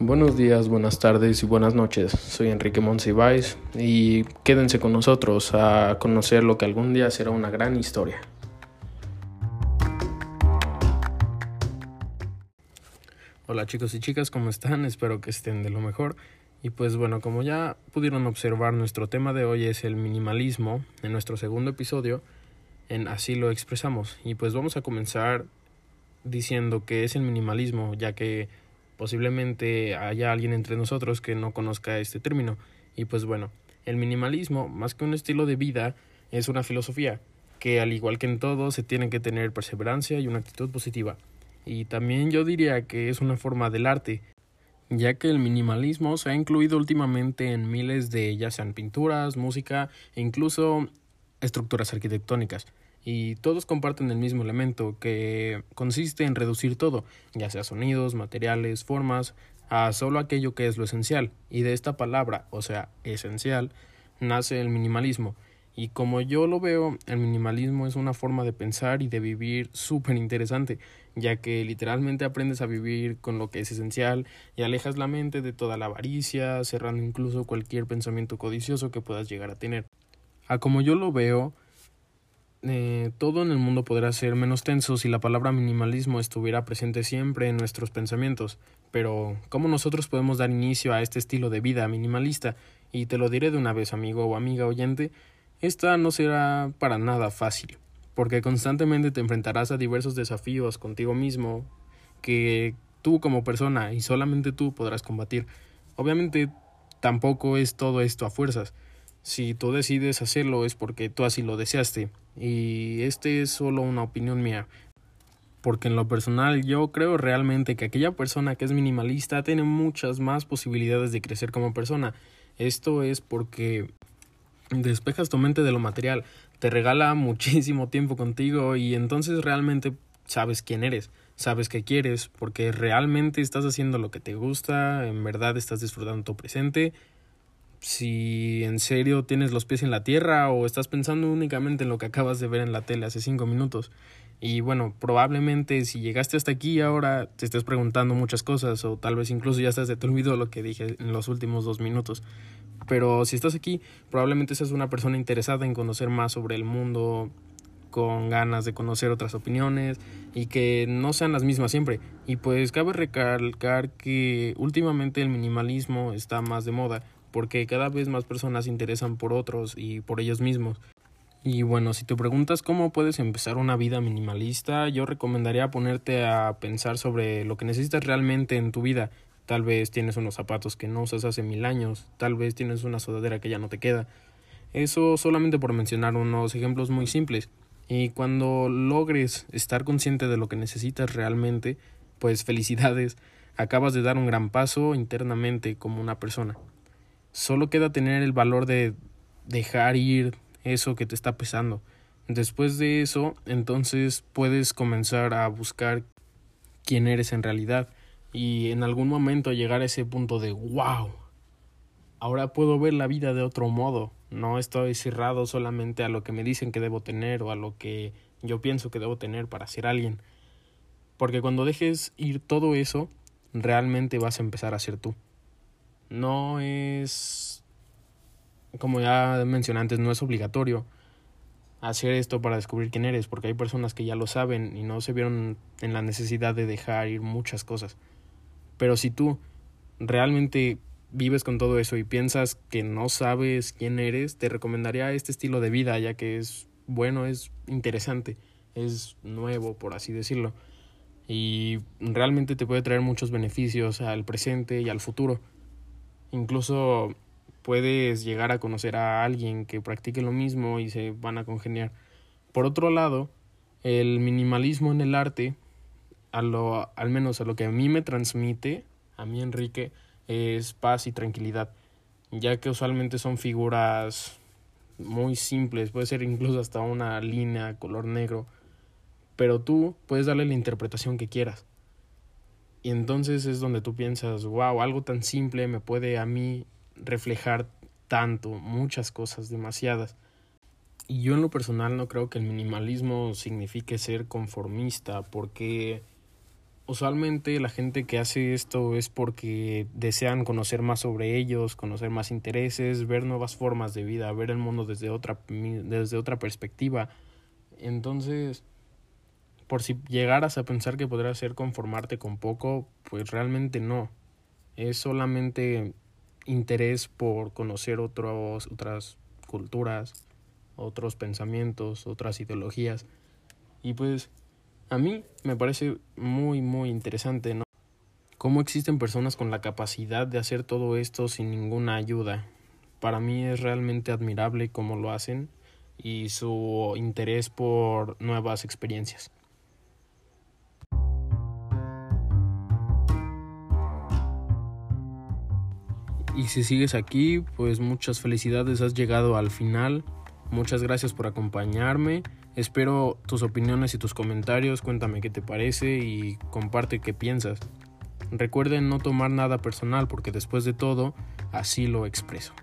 Buenos días, buenas tardes y buenas noches. Soy Enrique Monsiváis y quédense con nosotros a conocer lo que algún día será una gran historia. Hola chicos y chicas, ¿cómo están? Espero que estén de lo mejor. Y pues bueno, como ya pudieron observar, nuestro tema de hoy es el minimalismo en nuestro segundo episodio en Así lo expresamos. Y pues vamos a comenzar diciendo que es el minimalismo, ya que posiblemente haya alguien entre nosotros que no conozca este término. Y pues bueno, el minimalismo, más que un estilo de vida, es una filosofía que al igual que en todo se tiene que tener perseverancia y una actitud positiva. Y también yo diría que es una forma del arte, ya que el minimalismo se ha incluido últimamente en miles de ya sean pinturas, música e incluso estructuras arquitectónicas y todos comparten el mismo elemento que consiste en reducir todo, ya sea sonidos, materiales, formas, a solo aquello que es lo esencial. Y de esta palabra, o sea, esencial, nace el minimalismo. Y como yo lo veo, el minimalismo es una forma de pensar y de vivir súper interesante, ya que literalmente aprendes a vivir con lo que es esencial y alejas la mente de toda la avaricia, cerrando incluso cualquier pensamiento codicioso que puedas llegar a tener. A como yo lo veo, eh, todo en el mundo podrá ser menos tenso si la palabra minimalismo estuviera presente siempre en nuestros pensamientos. Pero, ¿cómo nosotros podemos dar inicio a este estilo de vida minimalista? Y te lo diré de una vez, amigo o amiga oyente, esta no será para nada fácil, porque constantemente te enfrentarás a diversos desafíos contigo mismo que tú como persona y solamente tú podrás combatir. Obviamente tampoco es todo esto a fuerzas. Si tú decides hacerlo es porque tú así lo deseaste y este es solo una opinión mía. Porque en lo personal yo creo realmente que aquella persona que es minimalista tiene muchas más posibilidades de crecer como persona. Esto es porque despejas tu mente de lo material, te regala muchísimo tiempo contigo y entonces realmente sabes quién eres, sabes qué quieres, porque realmente estás haciendo lo que te gusta, en verdad estás disfrutando tu presente si en serio tienes los pies en la tierra o estás pensando únicamente en lo que acabas de ver en la tele hace cinco minutos. Y bueno, probablemente si llegaste hasta aquí ahora te estés preguntando muchas cosas o tal vez incluso ya estás de lo que dije en los últimos dos minutos. Pero si estás aquí, probablemente seas una persona interesada en conocer más sobre el mundo, con ganas de conocer otras opiniones y que no sean las mismas siempre. Y pues cabe recalcar que últimamente el minimalismo está más de moda porque cada vez más personas se interesan por otros y por ellos mismos. Y bueno, si te preguntas cómo puedes empezar una vida minimalista, yo recomendaría ponerte a pensar sobre lo que necesitas realmente en tu vida. Tal vez tienes unos zapatos que no usas hace mil años, tal vez tienes una sudadera que ya no te queda. Eso solamente por mencionar unos ejemplos muy simples. Y cuando logres estar consciente de lo que necesitas realmente, pues felicidades, acabas de dar un gran paso internamente como una persona. Solo queda tener el valor de dejar ir eso que te está pesando. Después de eso, entonces puedes comenzar a buscar quién eres en realidad y en algún momento llegar a ese punto de wow. Ahora puedo ver la vida de otro modo. No estoy cerrado solamente a lo que me dicen que debo tener o a lo que yo pienso que debo tener para ser alguien. Porque cuando dejes ir todo eso, realmente vas a empezar a ser tú no es, como ya mencioné antes, no es obligatorio hacer esto para descubrir quién eres, porque hay personas que ya lo saben y no se vieron en la necesidad de dejar ir muchas cosas. Pero si tú realmente vives con todo eso y piensas que no sabes quién eres, te recomendaría este estilo de vida, ya que es bueno, es interesante, es nuevo, por así decirlo. Y realmente te puede traer muchos beneficios al presente y al futuro. Incluso puedes llegar a conocer a alguien que practique lo mismo y se van a congeniar. Por otro lado, el minimalismo en el arte, a lo, al menos a lo que a mí me transmite, a mí Enrique, es paz y tranquilidad, ya que usualmente son figuras muy simples, puede ser incluso hasta una línea color negro, pero tú puedes darle la interpretación que quieras. Y entonces es donde tú piensas, wow, algo tan simple me puede a mí reflejar tanto, muchas cosas, demasiadas. Y yo en lo personal no creo que el minimalismo signifique ser conformista, porque usualmente la gente que hace esto es porque desean conocer más sobre ellos, conocer más intereses, ver nuevas formas de vida, ver el mundo desde otra, desde otra perspectiva. Entonces, por si llegaras a pensar que podrás ser conformarte con poco, pues realmente no. Es solamente interés por conocer otros, otras culturas, otros pensamientos, otras ideologías. Y pues a mí me parece muy, muy interesante, ¿no? Cómo existen personas con la capacidad de hacer todo esto sin ninguna ayuda. Para mí es realmente admirable cómo lo hacen y su interés por nuevas experiencias. Y si sigues aquí, pues muchas felicidades, has llegado al final. Muchas gracias por acompañarme. Espero tus opiniones y tus comentarios, cuéntame qué te parece y comparte qué piensas. Recuerden no tomar nada personal porque después de todo, así lo expreso.